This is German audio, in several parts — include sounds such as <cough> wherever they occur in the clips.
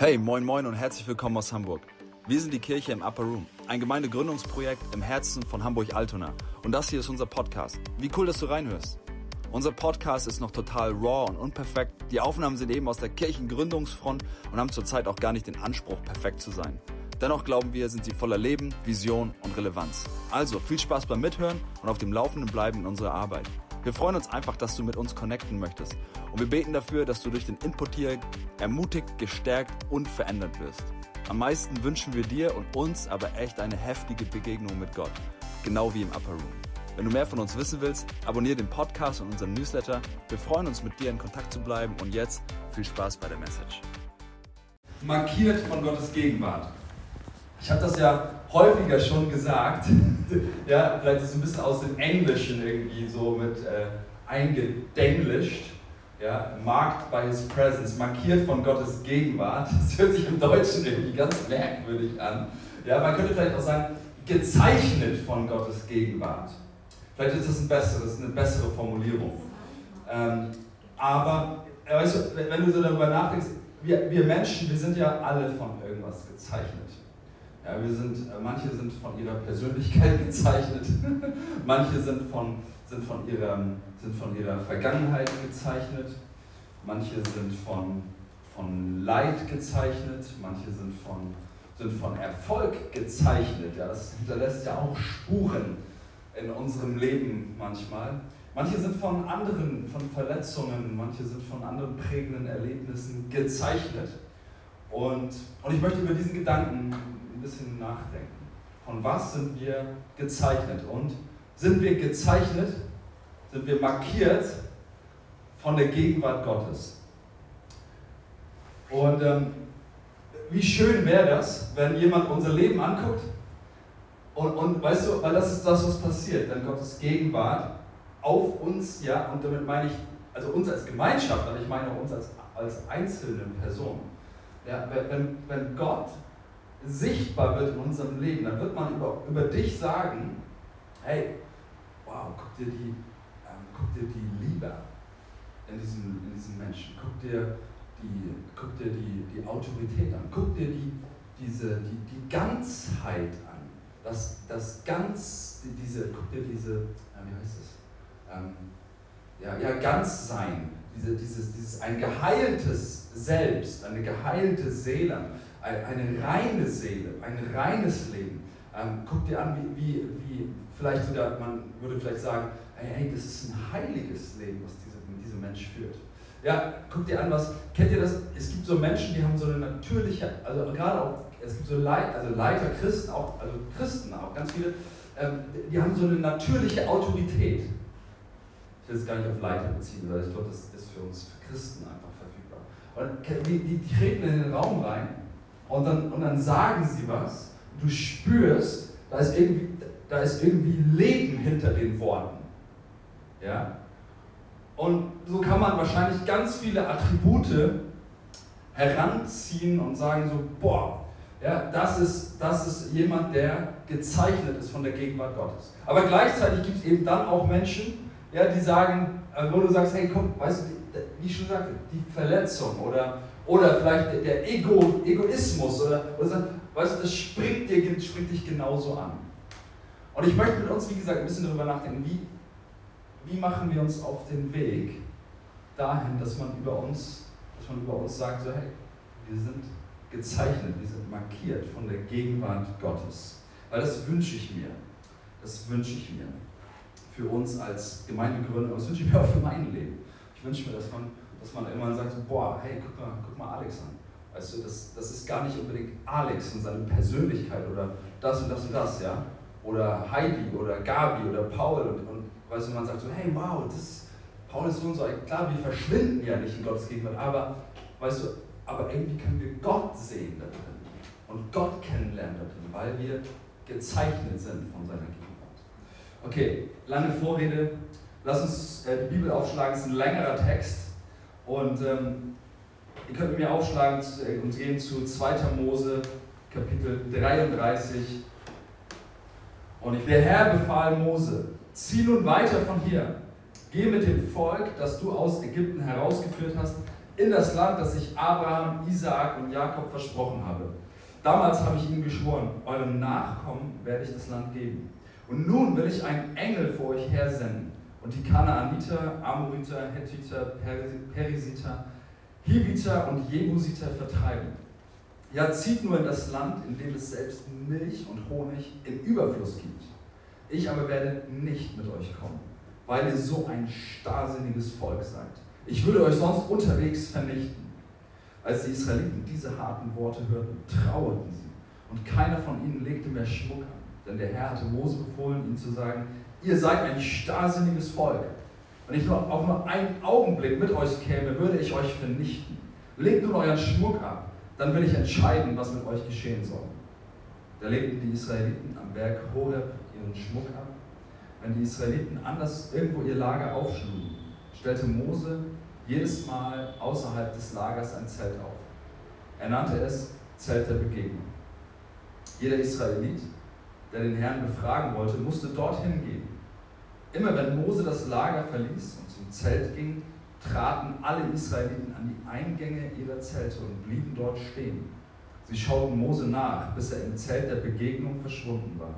Hey, moin moin und herzlich willkommen aus Hamburg. Wir sind die Kirche im Upper Room, ein Gemeindegründungsprojekt im Herzen von Hamburg-Altona. Und das hier ist unser Podcast. Wie cool, dass du reinhörst. Unser Podcast ist noch total raw und unperfekt. Die Aufnahmen sind eben aus der Kirchengründungsfront und haben zurzeit auch gar nicht den Anspruch, perfekt zu sein. Dennoch glauben wir, sind sie voller Leben, Vision und Relevanz. Also viel Spaß beim Mithören und auf dem Laufenden bleiben in unserer Arbeit. Wir freuen uns einfach, dass du mit uns connecten möchtest. Und wir beten dafür, dass du durch den Input hier ermutigt, gestärkt und verändert wirst. Am meisten wünschen wir dir und uns aber echt eine heftige Begegnung mit Gott. Genau wie im Upper Room. Wenn du mehr von uns wissen willst, abonniere den Podcast und unseren Newsletter. Wir freuen uns, mit dir in Kontakt zu bleiben. Und jetzt viel Spaß bei der Message. Markiert von Gottes Gegenwart. Ich habe das ja häufiger schon gesagt. <laughs> ja, vielleicht ist es ein bisschen aus dem Englischen irgendwie so mit äh, eingedenglischt. Ja, marked by his presence, markiert von Gottes Gegenwart. <laughs> Das hört sich im Deutschen irgendwie ganz merkwürdig an. Ja, man könnte vielleicht auch sagen, gezeichnet von Gottes Gegenwart. Vielleicht ist das ein besseres, eine bessere Formulierung. Ähm, aber weißt du, wenn du so darüber nachdenkst, wir, wir Menschen, wir sind ja alle von irgendwas gezeichnet. Ja, wir sind, äh, manche sind von ihrer Persönlichkeit <laughs> gezeichnet, manche sind von, sind, von ihrer, sind von ihrer Vergangenheit gezeichnet, manche sind von, von Leid gezeichnet, manche sind von, sind von Erfolg gezeichnet. Ja, das hinterlässt ja auch Spuren in unserem Leben manchmal. Manche sind von anderen, von Verletzungen, manche sind von anderen prägenden Erlebnissen gezeichnet. Und, und ich möchte über diesen Gedanken ein bisschen nachdenken. Von was sind wir gezeichnet? Und sind wir gezeichnet, sind wir markiert von der Gegenwart Gottes? Und ähm, wie schön wäre das, wenn jemand unser Leben anguckt und, und weißt du, weil das ist das, was passiert, wenn Gottes Gegenwart auf uns, ja, und damit meine ich, also uns als Gemeinschaft, aber ich meine auch uns als, als einzelne Person. Ja, wenn, wenn Gott sichtbar wird in unserem Leben, dann wird man über, über dich sagen, hey, wow, guck dir die, ähm, guck dir die Liebe in diesem, in diesem Menschen, guck dir die, guck dir die, die Autorität an, guck dir die, diese, die, die Ganzheit an, das, das ganz, die, diese, guck dir diese, äh, wie heißt es, ähm, ja, ja, ganz sein, diese, dieses, dieses ein geheiltes Selbst, eine geheilte Seele, eine reine Seele, ein reines Leben. Ähm, guck dir an, wie, wie, wie vielleicht sogar, man würde vielleicht sagen, hey, das ist ein heiliges Leben, was dieser, dieser Mensch führt. Ja, guck dir an, was, kennt ihr das? Es gibt so Menschen, die haben so eine natürliche, also gerade auch, es gibt so Leiter, also Leiter, Christen, auch, also Christen auch, ganz viele, ähm, die haben so eine natürliche Autorität. Ich will es gar nicht auf Leiter beziehen, weil ich glaube, das ist für uns für Christen einfach verfügbar. Und die, die, die treten in den Raum rein und dann, und dann sagen sie was. Du spürst, da ist, irgendwie, da ist irgendwie Leben hinter den Worten. Ja? Und so kann man wahrscheinlich ganz viele Attribute heranziehen und sagen so, boah, ja, das ist, das ist jemand, der gezeichnet ist von der Gegenwart Gottes. Aber gleichzeitig gibt es eben dann auch Menschen, ja, die sagen, äh, wo du sagst, hey komm, weißt du, wie ich schon sagte, die Verletzung oder oder vielleicht der Ego, Egoismus oder, oder weißt du, das springt, dir, springt dich genauso an. Und ich möchte mit uns, wie gesagt, ein bisschen darüber nachdenken, wie, wie machen wir uns auf den Weg dahin, dass man über uns, dass man über uns sagt, so hey, wir sind gezeichnet, wir sind markiert von der Gegenwart Gottes. Weil das wünsche ich mir. Das wünsche ich mir. Für uns als Gemeindegründer, das wünsche ich mir auch für mein Leben. Ich wünsche mir, dass man dass man irgendwann sagt, boah, hey, guck mal, guck mal Alex an. Weißt du, das, das ist gar nicht unbedingt Alex und seine Persönlichkeit oder das und das und das, ja. Oder Heidi oder Gabi oder Paul und, und weißt du, man sagt so, hey, wow, das Paul ist so und so. Klar, wir verschwinden ja nicht in Gottes Gegenwart, aber weißt du, aber irgendwie können wir Gott sehen da drin und Gott kennenlernen da drin, weil wir gezeichnet sind von seiner Gegenwart. Okay, lange Vorrede. Lass uns äh, die Bibel aufschlagen, es ist ein längerer Text. Und ähm, ihr könnt mir aufschlagen äh, und gehen zu 2. Mose, Kapitel 33. Und der Herr befahl Mose, zieh nun weiter von hier, geh mit dem Volk, das du aus Ägypten herausgeführt hast, in das Land, das ich Abraham, Isaak und Jakob versprochen habe. Damals habe ich ihnen geschworen, eurem Nachkommen werde ich das Land geben. Und nun will ich einen Engel vor euch hersenden und die Kanaaniter, Amoriter, Hethiter, Perisiter, Hiviter und Jebusiter vertreiben. Ja, zieht nur in das Land, in dem es selbst Milch und Honig im Überfluss gibt. Ich aber werde nicht mit euch kommen, weil ihr so ein starrsinniges Volk seid. Ich würde euch sonst unterwegs vernichten. Als die Israeliten diese harten Worte hörten, trauerten sie. Und keiner von ihnen legte mehr Schmuck an. Denn der Herr hatte Mose befohlen, ihnen zu sagen, ihr seid ein starrsinniges Volk. Wenn ich nur, auch nur einen Augenblick mit euch käme, würde ich euch vernichten. Legt nun euren Schmuck ab, dann will ich entscheiden, was mit euch geschehen soll. Da legten die Israeliten am Berg Horeb ihren Schmuck ab. Wenn die Israeliten anders irgendwo ihr Lager aufschlugen, stellte Mose jedes Mal außerhalb des Lagers ein Zelt auf. Er nannte es Zelt der Begegnung. Jeder Israelit, der den Herrn befragen wollte, musste dorthin gehen. Immer wenn Mose das Lager verließ und zum Zelt ging, traten alle Israeliten an die Eingänge ihrer Zelte und blieben dort stehen. Sie schauten Mose nach, bis er im Zelt der Begegnung verschwunden war.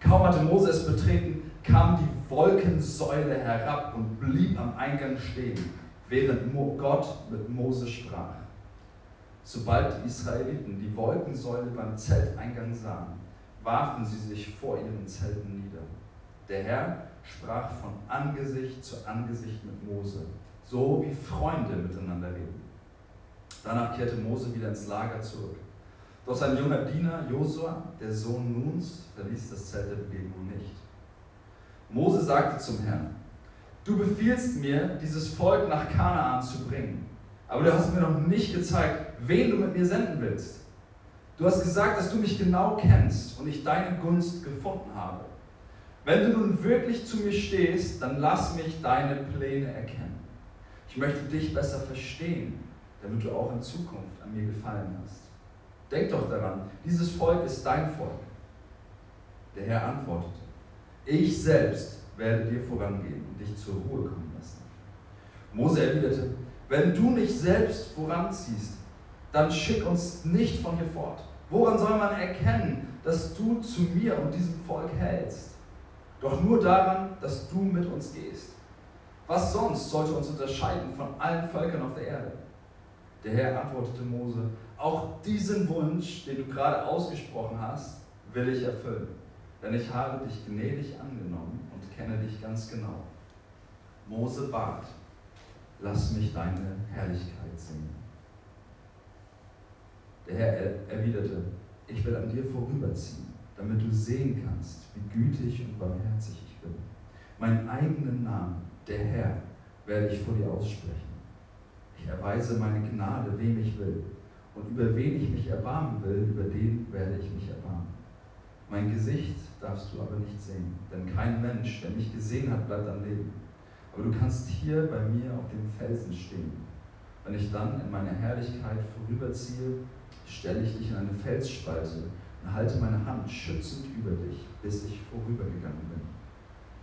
Kaum hatte Mose es betreten, kam die Wolkensäule herab und blieb am Eingang stehen während Gott mit Mose sprach. Sobald die Israeliten die Wolkensäule beim Zelteingang sahen, warfen sie sich vor ihren Zelten nieder. Der Herr sprach von Angesicht zu Angesicht mit Mose, so wie Freunde miteinander reden. Danach kehrte Mose wieder ins Lager zurück. Doch sein junger Diener Josua, der Sohn Nuns, verließ das Zelt der Begegnung nicht. Mose sagte zum Herrn, Du befiehlst mir, dieses Volk nach Kanaan zu bringen. Aber du hast mir noch nicht gezeigt, wen du mit mir senden willst. Du hast gesagt, dass du mich genau kennst und ich deine Gunst gefunden habe. Wenn du nun wirklich zu mir stehst, dann lass mich deine Pläne erkennen. Ich möchte dich besser verstehen, damit du auch in Zukunft an mir gefallen hast. Denk doch daran, dieses Volk ist dein Volk. Der Herr antwortete, ich selbst werde dir vorangehen und dich zur Ruhe kommen lassen. Mose erwiderte, wenn du nicht selbst voranziehst, dann schick uns nicht von hier fort. Woran soll man erkennen, dass du zu mir und diesem Volk hältst? Doch nur daran, dass du mit uns gehst. Was sonst sollte uns unterscheiden von allen Völkern auf der Erde? Der Herr antwortete Mose, auch diesen Wunsch, den du gerade ausgesprochen hast, will ich erfüllen. Denn ich habe dich gnädig angenommen kenne dich ganz genau. Mose bat, lass mich deine Herrlichkeit sehen. Der Herr erwiderte, ich will an dir vorüberziehen, damit du sehen kannst, wie gütig und barmherzig ich bin. Meinen eigenen Namen, der Herr, werde ich vor dir aussprechen. Ich erweise meine Gnade, wem ich will. Und über wen ich mich erbarmen will, über den werde ich mich erbarmen. Mein Gesicht darfst du aber nicht sehen, denn kein Mensch, der mich gesehen hat, bleibt am Leben. Aber du kannst hier bei mir auf dem Felsen stehen. Wenn ich dann in meiner Herrlichkeit vorüberziehe, stelle ich dich in eine Felsspalte und halte meine Hand schützend über dich, bis ich vorübergegangen bin.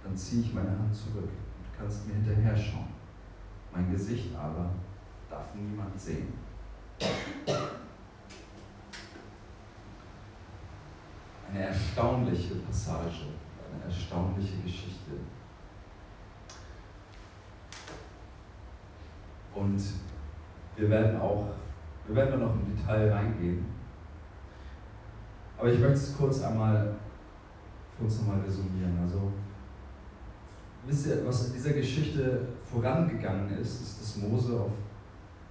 Dann ziehe ich meine Hand zurück und kannst mir hinterher schauen. Mein Gesicht aber darf niemand sehen. eine erstaunliche Passage, eine erstaunliche Geschichte. Und wir werden auch, wir werden da noch im Detail reingehen. Aber ich möchte es kurz einmal für uns nochmal resumieren. Also, wisst ihr, was in dieser Geschichte vorangegangen ist, ist, dass Mose auf,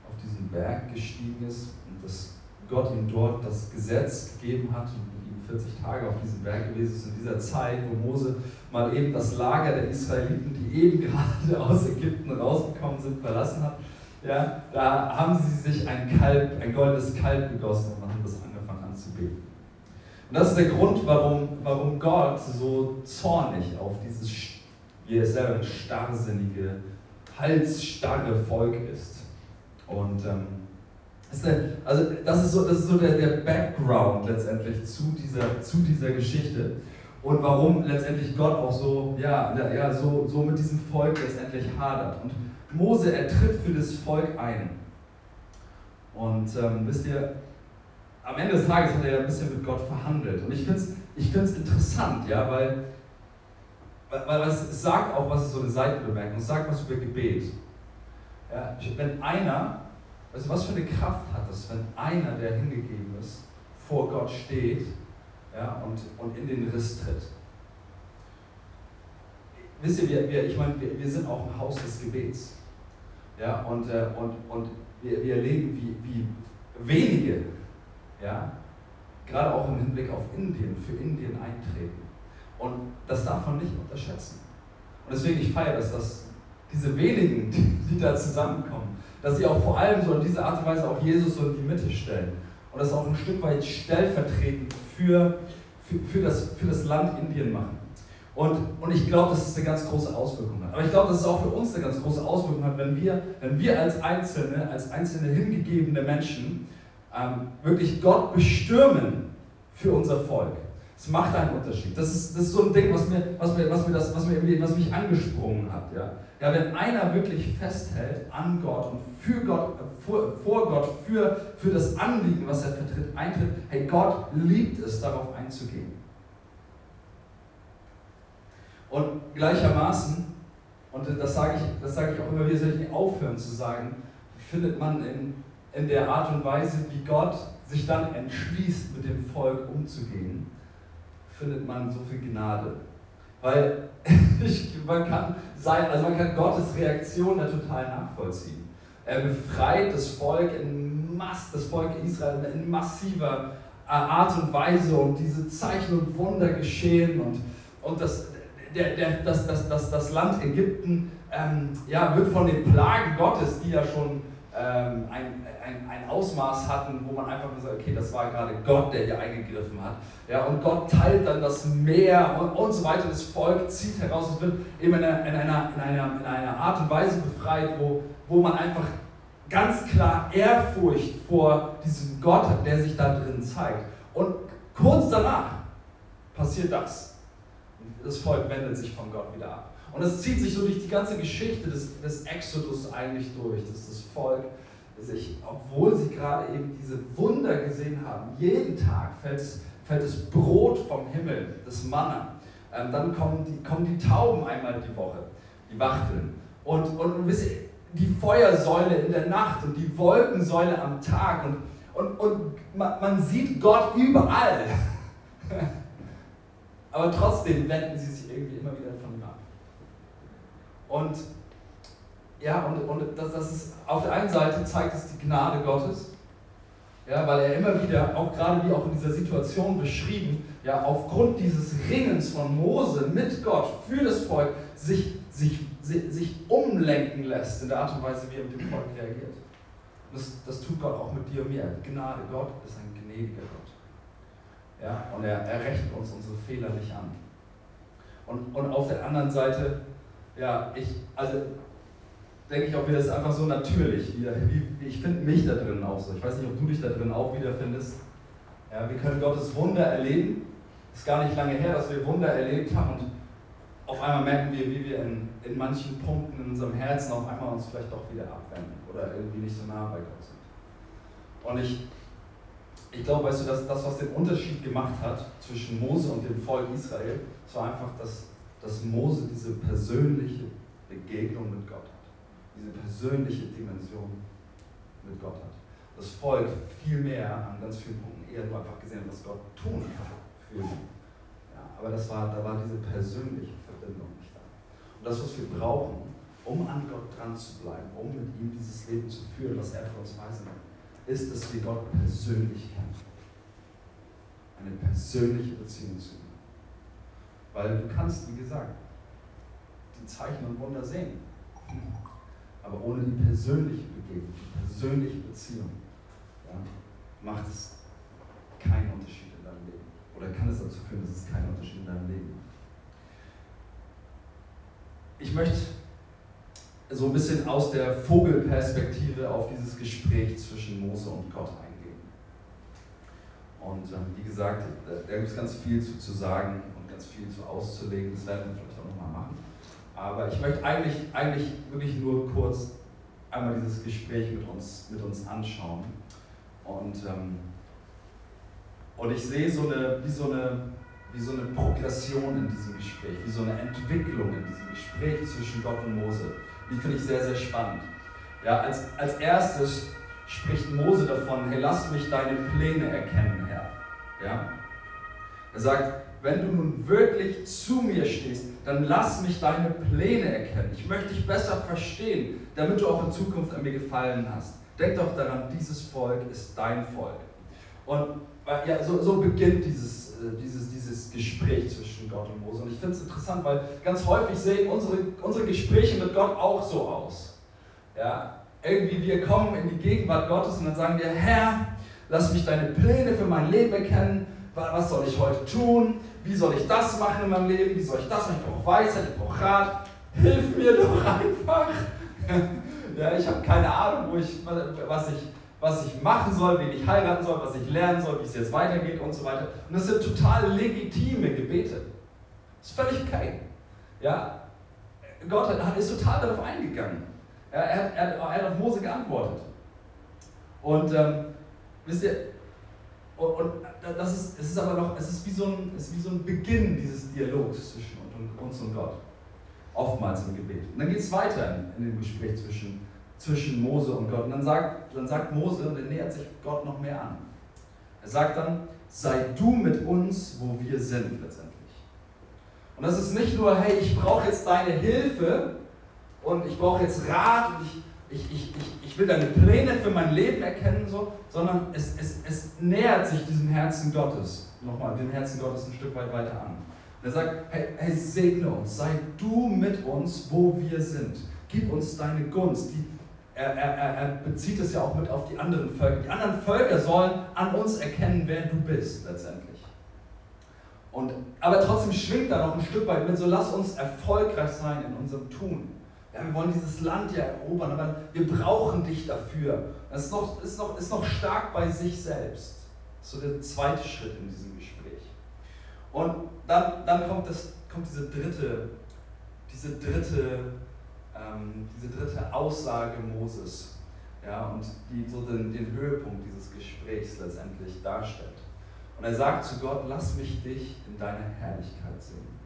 auf diesen Berg gestiegen ist und dass Gott ihm dort das Gesetz gegeben hat und 40 Tage auf diesem Berg gewesen ist, in dieser Zeit, wo Mose mal eben das Lager der Israeliten, die eben gerade <laughs> aus Ägypten rausgekommen sind, verlassen hat. Ja, da haben sie sich ein Kalb, ein goldenes Kalb gegossen und haben das angefangen anzubeten. Und das ist der Grund, warum, warum Gott so zornig auf dieses, wie er selber starrsinnige, halsstarre Volk ist. Und ähm, das eine, also das ist so, das ist so der, der Background letztendlich zu dieser, zu dieser Geschichte und warum letztendlich Gott auch so, ja, ja so, so mit diesem Volk letztendlich hadert. Und Mose, er tritt für das Volk ein. Und ähm, wisst ihr, am Ende des Tages hat er ja ein bisschen mit Gott verhandelt. Und ich finde es ich find's interessant, ja, weil, weil, weil es sagt auch, was ist so eine Seitenbemerkung, es sagt was über Gebet. Ja, wenn einer, also was für eine Kraft hat es, wenn einer, der hingegeben ist, vor Gott steht ja, und, und in den Riss tritt. Wisst ihr, wir, wir, ich meine, wir, wir sind auch ein Haus des Gebets. Ja, und, äh, und, und wir, wir erleben, wie, wie wenige, ja, gerade auch im Hinblick auf Indien, für Indien eintreten. Und das darf man nicht unterschätzen. Und deswegen, ich feiere das, dass diese wenigen, <laughs> die da zusammenkommen, dass sie auch vor allem so in dieser Art und Weise auch Jesus so in die Mitte stellen. Und das auch ein Stück weit stellvertretend für, für, für, das, für das Land Indien machen. Und, und ich glaube, dass es eine ganz große Auswirkung hat. Aber ich glaube, dass es auch für uns eine ganz große Auswirkung hat, wenn wir, wenn wir als Einzelne, als einzelne hingegebene Menschen ähm, wirklich Gott bestürmen für unser Volk. Es macht einen Unterschied. Das ist, das ist so ein Ding, was, mir, was, mir, was, mir das, was, mir, was mich angesprungen hat. Ja? ja, wenn einer wirklich festhält an Gott und für Gott, vor, vor Gott, für, für das Anliegen, was er vertritt, eintritt, hey, Gott liebt es, darauf einzugehen. Und gleichermaßen, und das sage ich, das sage ich auch immer wieder, soll ich nicht aufhören zu sagen, findet man in, in der Art und Weise, wie Gott sich dann entschließt, mit dem Volk umzugehen, findet man so viel Gnade. Weil <laughs> ich, man, kann sein, also man kann Gottes Reaktion da total nachvollziehen. Er befreit das Volk in Mass, das Volk Israel in massiver Art und Weise und diese Zeichen und Wunder geschehen und, und das, der, der, das, das, das, das Land Ägypten ähm, ja, wird von den Plagen Gottes, die ja schon ähm, ein, ein, ein Ausmaß hatten, wo man einfach nur sagt, okay, das war gerade Gott, der hier eingegriffen hat. Ja, und Gott teilt dann das Meer und, und so weiter. Das Volk zieht heraus und wird eben in einer, in einer, in einer, in einer Art und Weise befreit, wo, wo man einfach ganz klar Ehrfurcht vor diesem Gott hat, der sich da drin zeigt. Und kurz danach passiert das das Volk wendet sich von Gott wieder ab. Und das zieht sich so durch die ganze Geschichte des, des Exodus eigentlich durch, dass das Volk sich, obwohl sie gerade eben diese Wunder gesehen haben, jeden Tag fällt es, fällt das Brot vom Himmel, das Manna. Ähm, dann kommen die, kommen die Tauben einmal die Woche, die Wachteln. Und, und wisst ihr, die Feuersäule in der Nacht und die Wolkensäule am Tag. Und, und, und man, man sieht Gott überall. <laughs> Aber trotzdem wenden sie sich irgendwie immer wieder von ihm ab. Und ja, und, und das, das ist, auf der einen Seite zeigt es die Gnade Gottes, ja, weil er immer wieder, auch gerade wie auch in dieser Situation beschrieben, ja, aufgrund dieses Ringens von Mose mit Gott für das Volk sich, sich, sich, umlenken lässt in der Art und Weise, wie er mit dem Volk reagiert. Das, das tut Gott auch mit dir und mir. Gnade, Gott ist ein gnädiger Gott. Ja? Und er, er rechnet uns unsere Fehler nicht an. Und, und auf der anderen Seite, ja, ich, also denke ich auch wieder, das ist einfach so natürlich. Wie, wie, ich finde mich da drin auch so. Ich weiß nicht, ob du dich da drin auch wiederfindest. Ja, wir können Gottes Wunder erleben. Ist gar nicht lange her, dass wir Wunder erlebt haben und auf einmal merken wir, wie wir in, in manchen Punkten in unserem Herzen auf einmal uns vielleicht doch wieder abwenden oder irgendwie nicht so nah bei Gott sind. Und ich, ich glaube, weißt du, dass das, was den Unterschied gemacht hat zwischen Mose und dem Volk Israel, das war einfach, dass, dass Mose diese persönliche Begegnung mit Gott hat. Diese persönliche Dimension mit Gott hat. Das Volk viel mehr an ganz vielen Punkten eher nur einfach gesehen, was Gott tun kann für sie. Ja, aber das war, da war diese persönliche Verbindung nicht da. Und das, was wir brauchen, um an Gott dran zu bleiben, um mit ihm dieses Leben zu führen, was er für uns weisen will, ist, dass wir Gott persönlich kennen. Eine persönliche Beziehung zu ihm. Weil du kannst, wie gesagt, die Zeichen und Wunder sehen. Aber ohne die persönliche Begegnung, die persönliche Beziehung, ja, macht es keinen Unterschied in deinem Leben. Oder kann es dazu führen, dass es keinen Unterschied in deinem Leben macht. Ich möchte so ein bisschen aus der Vogelperspektive auf dieses Gespräch zwischen Mose und Gott eingehen. Und ähm, wie gesagt, da, da gibt es ganz viel zu, zu sagen und ganz viel zu auszulegen. Das werden wir vielleicht auch nochmal machen. Aber ich möchte eigentlich, eigentlich wirklich nur kurz einmal dieses Gespräch mit uns, mit uns anschauen. Und, ähm, und ich sehe so eine, wie, so eine, wie so eine Progression in diesem Gespräch, wie so eine Entwicklung in diesem Gespräch zwischen Gott und Mose. Die finde ich sehr, sehr spannend. Ja, als, als erstes spricht Mose davon, hey, lass mich deine Pläne erkennen, Herr. Ja? Er sagt, wenn du nun wirklich zu mir stehst, dann lass mich deine Pläne erkennen. Ich möchte dich besser verstehen, damit du auch in Zukunft an mir gefallen hast. Denk doch daran, dieses Volk ist dein Volk. Und ja, so, so beginnt dieses, äh, Gott und Mose. Und ich finde es interessant, weil ganz häufig sehen unsere, unsere Gespräche mit Gott auch so aus. Ja, irgendwie wir kommen in die Gegenwart Gottes und dann sagen wir, Herr, lass mich deine Pläne für mein Leben erkennen. Was soll ich heute tun? Wie soll ich das machen in meinem Leben? Wie soll ich das machen? Ich brauche Weisheit, ich brauche Rat. Hilf mir doch einfach. <laughs> ja, ich habe keine Ahnung, wo ich, was, ich, was ich machen soll, wen ich heiraten soll, was ich lernen soll, wie es jetzt weitergeht und so weiter. Und das sind total legitime Gebete. Ist völlig okay. Ja? Gott ist total darauf eingegangen. Er, er, er, er hat auf Mose geantwortet. Und ähm, wisst ihr, und, und, das ist, es ist aber noch, es ist wie so ein, es ist wie so ein Beginn dieses Dialogs zwischen uns und Gott. Oftmals im Gebet. Und dann geht es weiter in, in, dem Gespräch zwischen, zwischen Mose und Gott. Und dann sagt, dann sagt Mose, und er nähert sich Gott noch mehr an. Er sagt dann, sei du mit uns, wo wir sind letztendlich. Und das ist nicht nur, hey, ich brauche jetzt deine Hilfe und ich brauche jetzt Rat und ich, ich, ich, ich, ich will deine Pläne für mein Leben erkennen, so, sondern es, es, es nähert sich diesem Herzen Gottes, nochmal dem Herzen Gottes ein Stück weit weiter an. Und er sagt, hey, hey, segne uns, sei du mit uns, wo wir sind. Gib uns deine Gunst. Die, er, er, er bezieht es ja auch mit auf die anderen Völker. Die anderen Völker sollen an uns erkennen, wer du bist letztendlich. Und, aber trotzdem schwingt da noch ein Stück weit mit, so lass uns erfolgreich sein in unserem Tun. Ja, wir wollen dieses Land ja erobern, aber wir brauchen dich dafür. Das ist noch, ist noch, ist noch stark bei sich selbst. So der zweite Schritt in diesem Gespräch. Und dann, dann kommt, das, kommt diese dritte, diese dritte, ähm, diese dritte Aussage Moses. Ja, und die so den, den Höhepunkt dieses Gesprächs letztendlich darstellt. Und er sagt zu Gott, lass mich dich in deiner Herrlichkeit sehen.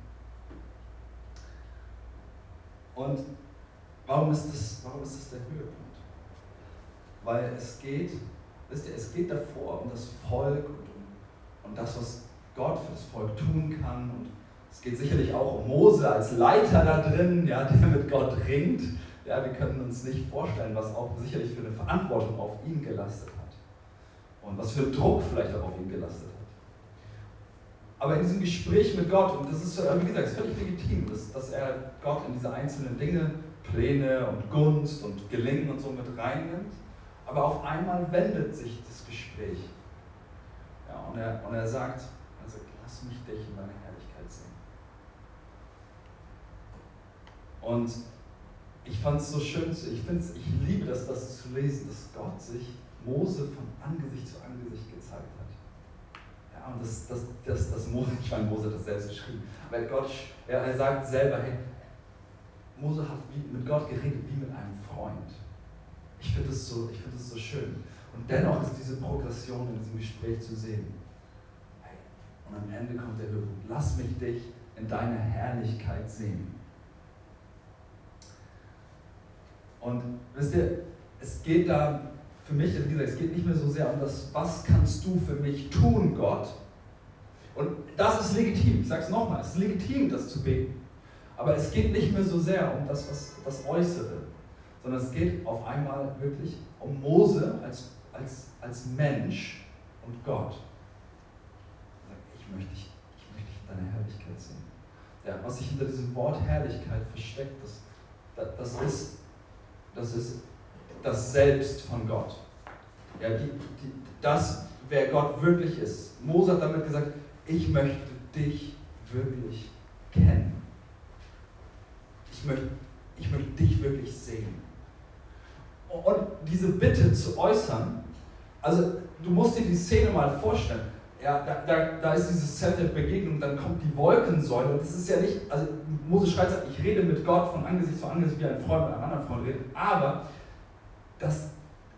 Und Warum ist das, warum ist das der Höhepunkt? Weil es geht, wisst ihr, es geht davor um das Volk und um, um das, was Gott für das Volk tun kann. Und es geht sicherlich auch um Mose als Leiter da drin, ja, <laughs> der mit Gott ringt. Ja, wir können uns nicht vorstellen, was auch sicherlich für eine Verantwortung auf ihn gelastet hat. Und was für Druck vielleicht auch auf ihn gelastet hat. Aber in diesem Gespräch mit Gott, und das ist, wie gesagt, völlig legitim, dass, dass er Gott in diese einzelnen Dinge Pläne und Gunst und Gelingen und so mit reinnimmt. Aber auf einmal wendet sich das Gespräch. Ja, und, er, und er sagt, sagt, lass mich dich in deine Herrlichkeit sehen. Und ich fand es so schön, ich, find's, ich liebe das, das zu lesen, dass Gott sich Mose von Angesicht zu Angesicht gezeigt hat. Und das, das, das, das Mose, <laughs> ich meine, Mose hat das selbst geschrieben, weil Gott, er, er sagt selber, hey, Mose hat mit Gott geredet wie mit einem Freund. Ich finde das, so, find das so schön. Und dennoch ist diese Progression in diesem Gespräch zu sehen. Hey, und am Ende kommt der Höhepunkt. Lass mich dich in deiner Herrlichkeit sehen. Und wisst ihr, es geht da für mich, wie gesagt, es geht nicht mehr so sehr um das, was kannst du für mich tun, Gott. Und das ist legitim, ich sage es nochmal, es ist legitim, das zu beten. Aber es geht nicht mehr so sehr um das, was, das Äußere, sondern es geht auf einmal wirklich um Mose als, als, als Mensch und Gott. Ich möchte dich, ich möchte dich in deiner Herrlichkeit sehen. Ja, was sich hinter diesem Wort Herrlichkeit versteckt, das, das, ist, das ist das Selbst von Gott. Ja, die, die, das, wer Gott wirklich ist. Mose hat damit gesagt, ich möchte dich wirklich kennen ich möchte, ich möchte dich wirklich sehen. Und diese Bitte zu äußern, also du musst dir die Szene mal vorstellen. Ja, da, da, da ist dieses Zelt der Begegnung, dann kommt die Wolkensäule. Und das ist ja nicht, also Mose schreibt, ich rede mit Gott von Angesicht zu Angesicht, wie ein Freund mit einem anderen Freund redet. Aber das,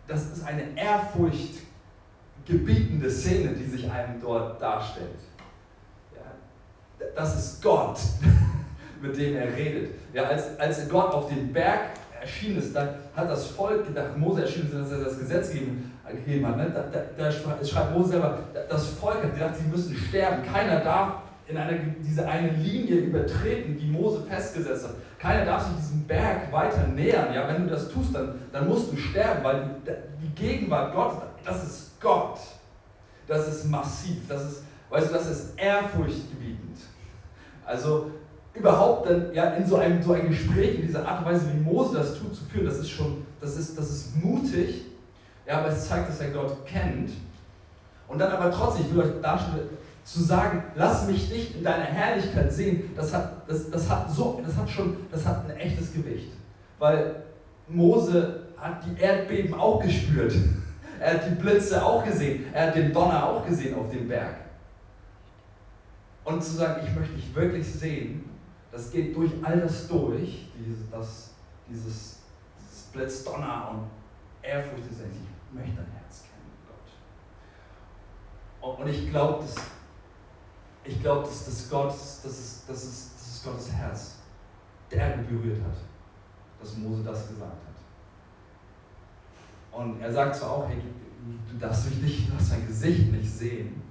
das ist eine ehrfurchtgebietende Szene, die sich einem dort darstellt. Ja, das ist Gott, <laughs> mit dem er redet. Ja, als, als Gott auf den Berg erschienen ist, dann hat das Volk gedacht, Mose erschienen ist, dass er das Gesetz gegeben, gegeben hat. Ne? Da, da, da, schreibt Mose selber, das Volk hat gedacht, sie müssen sterben. Keiner darf in eine, diese eine Linie übertreten, die Mose festgesetzt hat. Keiner darf sich diesem Berg weiter nähern. Ja? Wenn du das tust, dann, dann musst du sterben, weil die Gegenwart Gottes, das ist Gott. Das ist massiv. Das ist, weißt du, das ist ehrfurchtgebietend. Also überhaupt dann ja, in so einem, so ein Gespräch, in dieser Art und Weise, wie Mose das tut, zu führen, das ist schon, das ist, das ist mutig, ja, aber es zeigt, dass er Gott kennt. Und dann aber trotzdem, ich will euch darstellen, zu sagen, lass mich dich in deiner Herrlichkeit sehen, das hat, das, das hat, so, das hat schon das hat ein echtes Gewicht. Weil Mose hat die Erdbeben auch gespürt. <laughs> Er hat die Blitze auch gesehen. Er hat den Donner auch gesehen auf dem Berg. Und zu sagen, ich möchte dich wirklich sehen, das geht durch all das durch, dieses, das, dieses, dieses Blitzdonner und Ehrfurcht, das ich möchte dein Herz kennen, Gott. Und ich glaube, dass, ich glaube, dass, dass, Gott, das, ist, das, ist, das ist Gottes Herz, der berührt hat, dass Mose das gesagt hat. Und er sagt zwar auch, hey, du darfst mich nicht, du darfst Gesicht nicht sehen,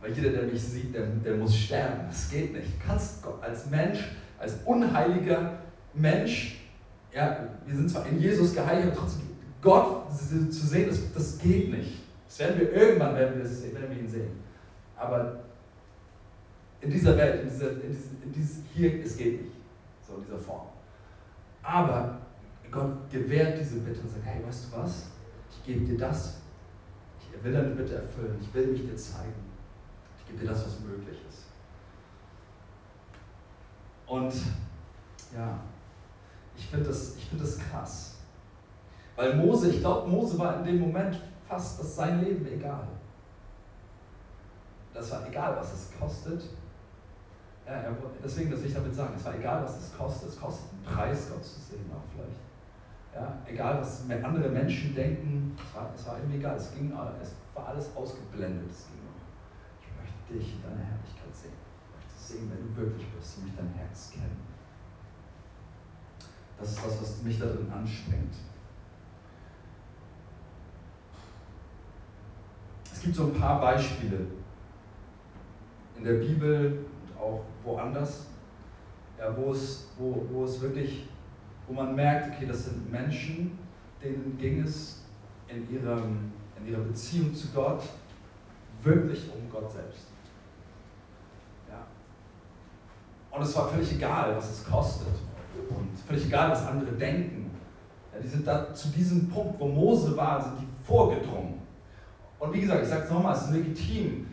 weil jeder, der mich sieht, der, der muss sterben. Das geht nicht. Du kannst als Mensch, als unheiliger Mensch, ja, wir sind zwar in Jesus geheiligt, aber trotzdem Gott zu sehen, das, das geht nicht. Das werden wir irgendwann werden wir, das, werden wir ihn sehen. Aber in dieser Welt, in dieser, in dieser, in dieser, hier, es geht nicht. So in dieser Form. Aber Gott gewährt diese Bitte und sagt, hey, weißt du was? Ich gebe dir das. Ich will deine Bitte erfüllen. Ich will mich dir zeigen. Gib dir das, was möglich ist. Und ja, ich finde das, find das krass. Weil Mose, ich glaube, Mose war in dem Moment fast das sein Leben egal. Das war egal, was es kostet. Ja, deswegen, das will ich damit sagen, es war egal, was es kostet. Es kostet einen Preis, Gott zu sehen auch vielleicht. Ja, egal, was andere Menschen denken, es war, es war ihm egal. Es, ging, es war alles ausgeblendet. Es ging dich in deiner Herrlichkeit sehen. Ich möchte sehen, wer du wirklich bist und mich dein Herz kennen. Das ist das, was mich darin anstrengt. Es gibt so ein paar Beispiele in der Bibel auch woanders, ja, wo, es, wo, wo es wirklich, wo man merkt, okay, das sind Menschen, denen ging es in, ihrem, in ihrer Beziehung zu Gott wirklich um Gott selbst. Und es war völlig egal, was es kostet. Und völlig egal, was andere denken. Ja, die sind da zu diesem Punkt, wo Mose war, sind die vorgedrungen. Und wie gesagt, ich sage es nochmal, es ist legitim,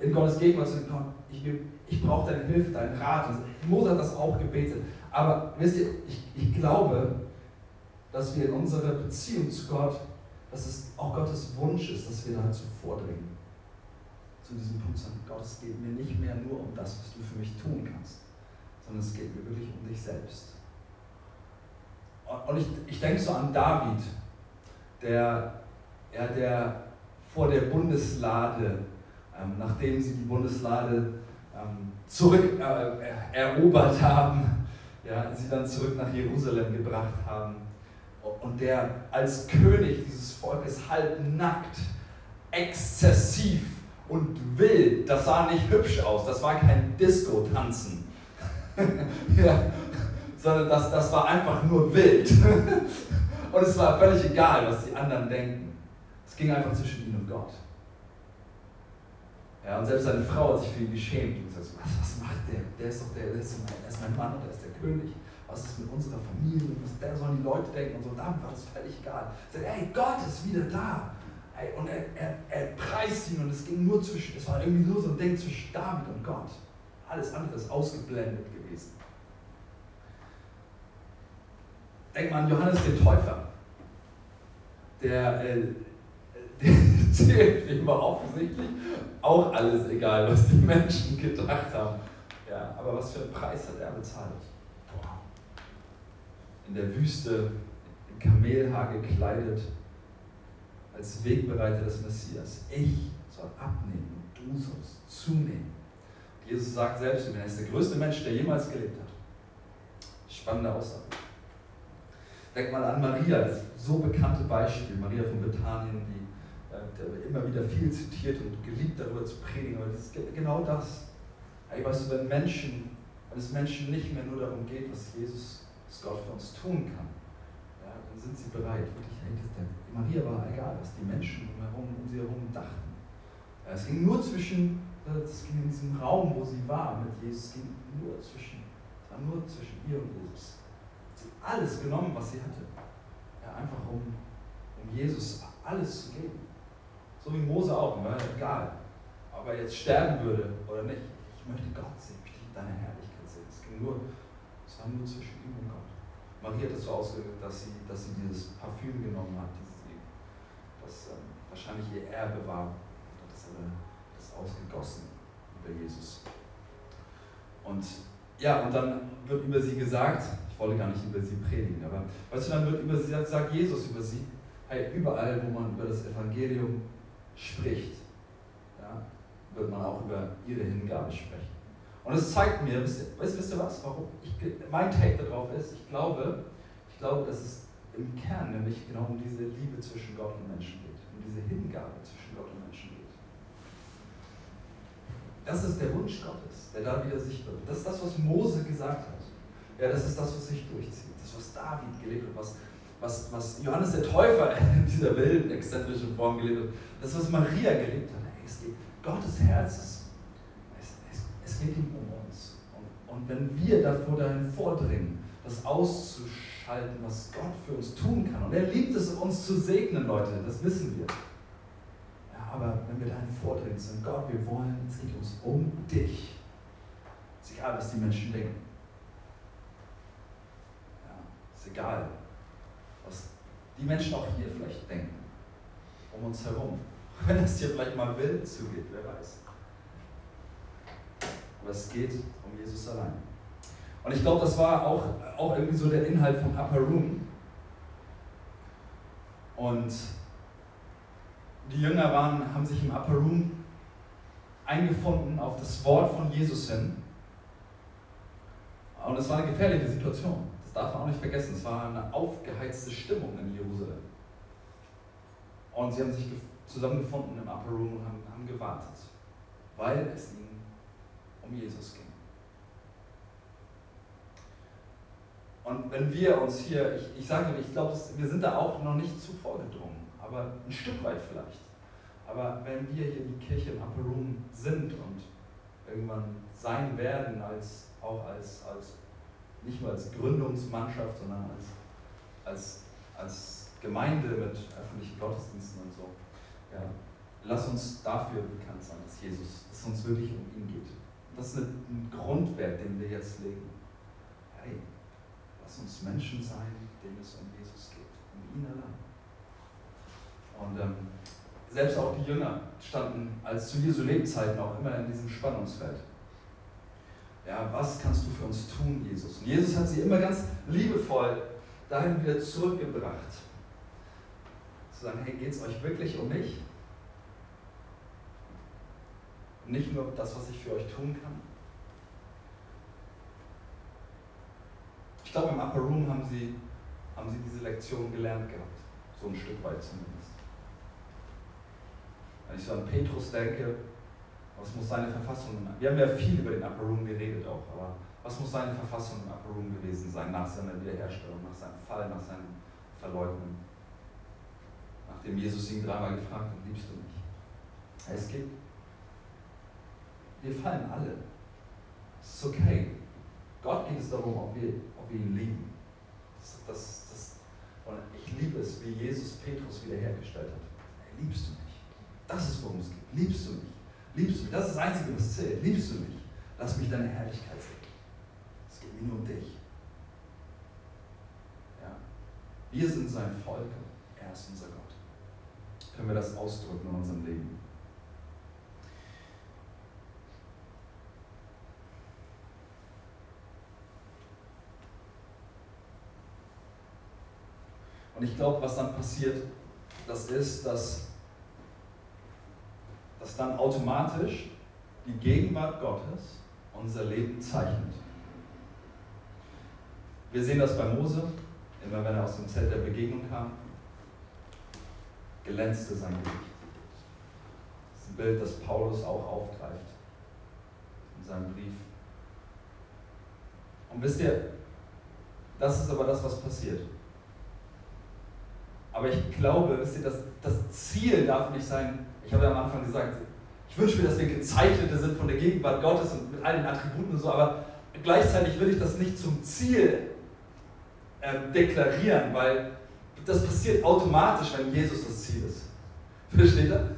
in Gottes Gegenwart zu sagen, ich, ich brauche deine Hilfe, deinen Rat. Mose hat das auch gebetet. Aber wisst ihr, ich, ich glaube, dass wir in unserer Beziehung zu Gott, dass es auch Gottes Wunsch ist, dass wir dazu vordringen. Zu diesem Punkt sagen, Gott, es geht mir nicht mehr nur um das, was du für mich tun kannst sondern es geht mir wirklich um dich selbst. Und ich, ich denke so an David, der, ja, der vor der Bundeslade, ähm, nachdem sie die Bundeslade ähm, zurück äh, haben, ja, sie dann zurück nach Jerusalem gebracht haben und der als König dieses Volkes halbnackt, exzessiv und wild, das sah nicht hübsch aus, das war kein Disco-Tanzen, <laughs> ja, sondern das, das war einfach nur wild. <laughs> und es war völlig egal, was die anderen denken. Es ging einfach zwischen ihm und Gott. Ja, und selbst seine Frau hat sich für ihn geschämt und gesagt, was, was macht der? Der ist doch der, der ist, mein, der ist mein Mann, der ist der König. Was ist mit unserer Familie? Was der sollen die Leute denken? Und so, David war das völlig egal. Er sagt, ey, Gott ist wieder da. Ey, und er, er, er preist ihn und es ging nur zwischen, es war irgendwie nur so ein Ding zwischen David und Gott. Alles andere ist ausgeblendet gewesen. Denk mal an Johannes den Täufer. Der, äh, dem war offensichtlich auch alles egal, was die Menschen gedacht haben. Ja, aber was für einen Preis hat er bezahlt? Boah. In der Wüste, in Kamelhaar gekleidet, als Wegbereiter des Messias. Ich soll abnehmen und du sollst zunehmen. Jesus sagt selbst er ist der größte Mensch, der jemals gelebt hat. Spannende Aussage. Denk mal an Maria, das so bekannte Beispiel, Maria von Bethanien, die immer wieder viel zitiert und geliebt darüber zu predigen, aber das ist genau das. Hey, weißt du, wenn Menschen, wenn es Menschen nicht mehr nur darum geht, was Jesus, was Gott für uns tun kann, ja, dann sind sie bereit, wirklich, hey, das, Maria war egal, was die Menschen drumherum, um sie herum dachten. Ja, es ging nur zwischen, es ging in diesem Raum, wo sie war mit Jesus, es ging nur zwischen, es war nur zwischen ihr und Jesus. Sie hat alles genommen, was sie hatte. Ja, einfach um, um Jesus alles zu geben. So wie Mose auch, war egal, ob er jetzt sterben würde oder nicht. Ich möchte Gott sehen, ich möchte deine Herrlichkeit sehen. Es ging nur, es war nur zwischen ihm und Gott. Maria hat es so ausgedrückt, dass sie, dass sie dieses Parfüm genommen hat, dieses, das ähm, wahrscheinlich ihr Erbe war. Das hat das ausgegossen über Jesus. Und ja, und dann wird über sie gesagt, ich wollte gar nicht über sie predigen, aber weißt du, dann wird über sie, sagt Jesus über sie, hey, überall, wo man über das Evangelium spricht, ja, wird man auch über ihre Hingabe sprechen. Und es zeigt mir, wisst ihr, wisst ihr was, warum? Ich, mein Take darauf ist, ich glaube, ich glaube, dass es im Kern nämlich genau um diese Liebe zwischen Gott und Menschen geht, um diese Hingabe zwischen Gott und Menschen geht. Das ist der Wunsch Gottes, der da wieder sichtbar wird. Das ist das, was Mose gesagt hat. Ja, das ist das, was sich durchzieht. Das, was David gelebt hat, was, was, was Johannes der Täufer <laughs> in dieser wilden, exzentrischen Form gelebt hat. Das, was Maria gelebt hat. Es geht Gottes Herz, es, es, es geht ihm um uns. Und, und wenn wir davor dahin vordringen, das auszuschalten, was Gott für uns tun kann. Und er liebt es, uns zu segnen, Leute, das wissen wir. Ja, aber wenn wir dahin vordringen, sagen, Gott, wir wollen, es geht uns um dich. Es ist egal, was die Menschen denken. Ja, ist egal, was die Menschen auch hier vielleicht denken, um uns herum. <laughs> Wenn es hier vielleicht mal wild zugeht, wer weiß. Aber es geht um Jesus allein. Und ich glaube, das war auch, auch irgendwie so der Inhalt von Upper Room. Und die Jünger waren, haben sich im Upper Room eingefunden auf das Wort von Jesus hin. Und es war eine gefährliche Situation darf man auch nicht vergessen, es war eine aufgeheizte Stimmung in Jerusalem. Und sie haben sich zusammengefunden im Upper Room und haben, haben gewartet, weil es ihnen um Jesus ging. Und wenn wir uns hier, ich, ich sage, ich glaube, wir sind da auch noch nicht zu vorgedrungen, aber ein Stück weit vielleicht. Aber wenn wir hier die Kirche im Upper Room sind und irgendwann sein werden, als, auch als, als nicht nur als Gründungsmannschaft, sondern als, als, als Gemeinde mit öffentlichen Gottesdiensten und so. Ja, lass uns dafür bekannt sein, dass Jesus, dass es uns wirklich um ihn geht. Das ist ein Grundwert, den wir jetzt legen. Hey, lass uns Menschen sein, denen es um Jesus geht, um ihn allein. Und ähm, selbst auch die Jünger standen als zu Jesu Lebzeiten auch immer in diesem Spannungsfeld. Ja, was kannst du für uns tun, Jesus? Und Jesus hat sie immer ganz liebevoll dahin wieder zurückgebracht. Zu sagen, hey, geht es euch wirklich um mich? Nicht nur das, was ich für euch tun kann. Ich glaube, im Upper Room haben sie, haben sie diese Lektion gelernt gehabt. So ein Stück weit zumindest. Wenn ich so an Petrus denke, was muss seine Verfassung, wir haben ja viel über den Upper Room geredet auch, aber was muss seine Verfassung im Upper Room gewesen sein nach seiner Wiederherstellung, nach seinem Fall, nach seinem Verleugnen? Nachdem Jesus ihn dreimal gefragt hat, liebst du mich? Es gibt, wir fallen alle. Es ist okay. Gott geht es darum, ob wir, ob wir ihn lieben. Das, das, das, und ich liebe es, wie Jesus Petrus wiederhergestellt hat. Liebst du mich? Das ist, worum es geht. Liebst du mich? Liebst du mich? Das ist das Einzige, was zählt. Liebst du mich? Lass mich deine Herrlichkeit sehen. Es geht mir nur um dich. Ja. Wir sind sein Volk. Er ist unser Gott. Können wir das ausdrücken in unserem Leben? Und ich glaube, was dann passiert, das ist, dass, dass dann automatisch die Gegenwart Gottes unser Leben zeichnet. Wir sehen das bei Mose, immer wenn er aus dem Zelt der Begegnung kam, glänzte sein Gesicht. Das ist ein Bild, das Paulus auch aufgreift in seinem Brief. Und wisst ihr, das ist aber das, was passiert. Aber ich glaube, wisst ihr, das, das Ziel darf nicht sein, ich habe ja am Anfang gesagt, ich wünsche mir, dass wir Gezeichnete sind von der Gegenwart Gottes und mit all den Attributen und so, aber gleichzeitig will ich das nicht zum Ziel äh, deklarieren, weil das passiert automatisch, wenn Jesus das Ziel ist. <laughs> Versteht ihr?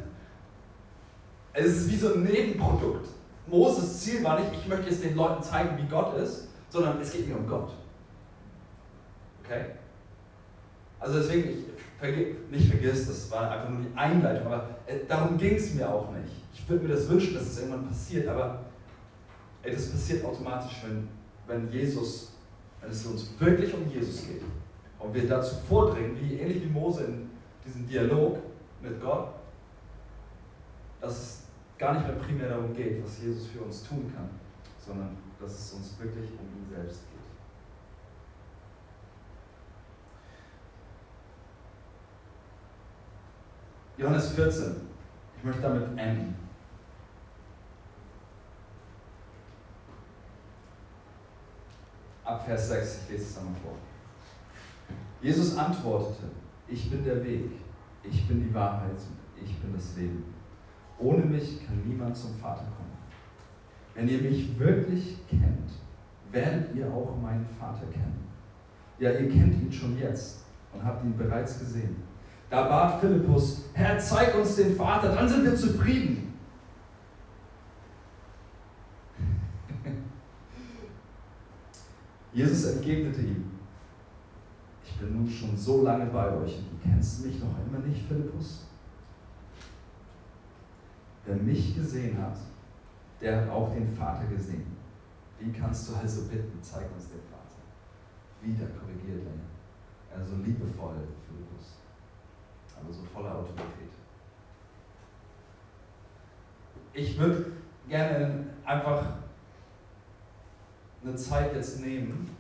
Es ist wie so ein Nebenprodukt. Moses Ziel war nicht, ich möchte jetzt den Leuten zeigen, wie Gott ist, sondern es geht mir um Gott. Okay? Also deswegen, ich verge nicht vergiss, das war einfach nur die Einleitung, aber äh, darum ging es mir auch nicht. Ich würde mir das wünschen, dass es irgendwann passiert, aber ey, das passiert automatisch, wenn, wenn Jesus, wenn es uns wirklich um Jesus geht und wir dazu vordringen, wie ähnlich wie Mose in diesem Dialog mit Gott, dass es gar nicht mehr primär darum geht, was Jesus für uns tun kann, sondern dass es uns wirklich um ihn selbst geht. Johannes 14. Ich möchte damit enden. Ab Vers 6, ich lese es einmal vor. Jesus antwortete, ich bin der Weg, ich bin die Wahrheit, ich bin das Leben. Ohne mich kann niemand zum Vater kommen. Wenn ihr mich wirklich kennt, werdet ihr auch meinen Vater kennen. Ja, ihr kennt ihn schon jetzt und habt ihn bereits gesehen. Da bat Philippus, Herr, zeig uns den Vater, dann sind wir zufrieden. <laughs> Jesus entgegnete ihm, ich bin nun schon so lange bei euch und du kennst mich noch immer nicht, Philippus? Wer mich gesehen hat, der hat auch den Vater gesehen. Wie kannst du also bitten, zeig uns den Vater? Wieder korrigiert er. Also liebevoll, Philippus aber so voller Autorität. Ich würde gerne einfach eine Zeit jetzt nehmen,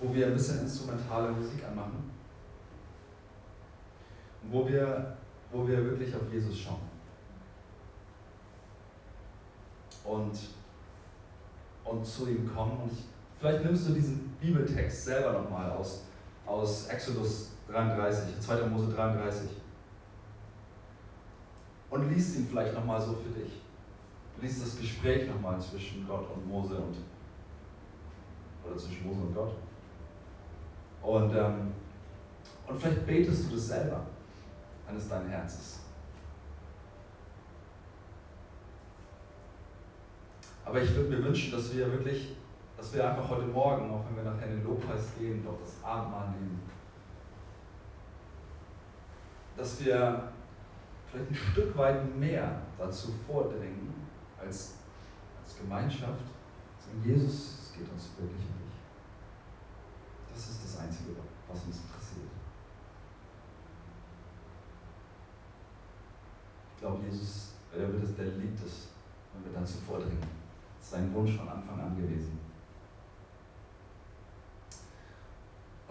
wo wir ein bisschen instrumentale Musik anmachen und wo wir, wo wir wirklich auf Jesus schauen. Und, und zu ihm kommen. Und ich, vielleicht nimmst du diesen Bibeltext selber nochmal aus aus Exodus 33, 2. Mose 33. Und liest ihn vielleicht nochmal so für dich. Liest das Gespräch nochmal zwischen Gott und Mose und oder zwischen Mose und Gott. Und, ähm, und vielleicht betest du das selber, wenn es dein Herz ist. Aber ich würde mir wünschen, dass wir wirklich dass wir einfach heute Morgen, auch wenn wir nachher in den Lobpreis gehen, doch das Abendmahl nehmen. Dass wir vielleicht ein Stück weit mehr dazu vordringen, als, als Gemeinschaft, sagen, Jesus, es geht uns wirklich um dich. Das ist das Einzige, was uns interessiert. Ich glaube, Jesus, der, der liebt es, wenn wir dazu vordringen. Das ist sein Wunsch von Anfang an gewesen.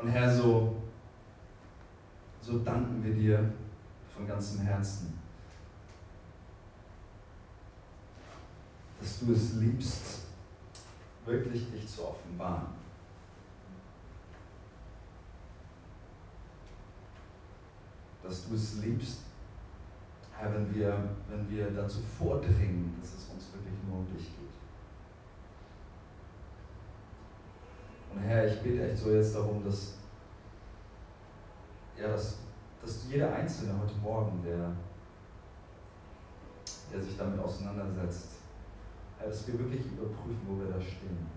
Und Herr, so, so danken wir dir von ganzem Herzen, dass du es liebst, wirklich dich zu offenbaren. Dass du es liebst, Herr, wenn wir, wenn wir dazu vordringen, dass es uns wirklich nur um dich geht. Und Herr, ich bete echt so jetzt darum, dass, ja, dass, dass jeder Einzelne heute Morgen, der, der sich damit auseinandersetzt, dass wir wirklich überprüfen, wo wir da stehen.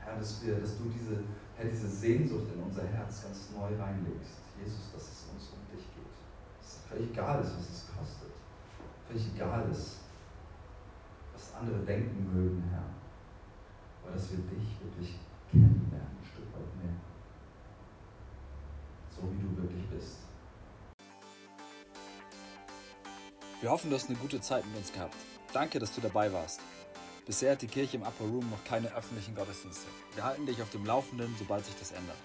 Herr, dass, dass du diese, Herr, diese Sehnsucht in unser Herz ganz neu reinlegst. Jesus, dass es uns um dich geht. Dass es völlig egal ist, was es kostet. Völlig egal ist, was andere denken mögen, Herr. Aber dass wir dich wirklich kennenlernen, ein Stück weit nehmen. So wie du wirklich bist. Wir hoffen, du hast eine gute Zeit mit uns gehabt. Danke, dass du dabei warst. Bisher hat die Kirche im Upper Room noch keine öffentlichen Gottesdienste. Wir halten dich auf dem Laufenden, sobald sich das ändert.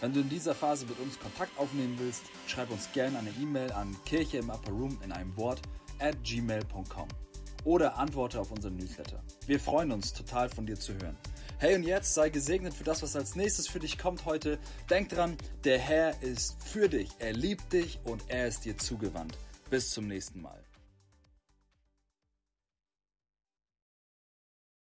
Wenn du in dieser Phase mit uns Kontakt aufnehmen willst, schreib uns gerne eine E-Mail an kirche im Upper Room in einem Wort at gmail.com oder antworte auf unseren Newsletter. Wir freuen uns total von dir zu hören. Hey und jetzt sei gesegnet für das, was als nächstes für dich kommt heute. Denk dran, der Herr ist für dich, er liebt dich und er ist dir zugewandt. Bis zum nächsten Mal.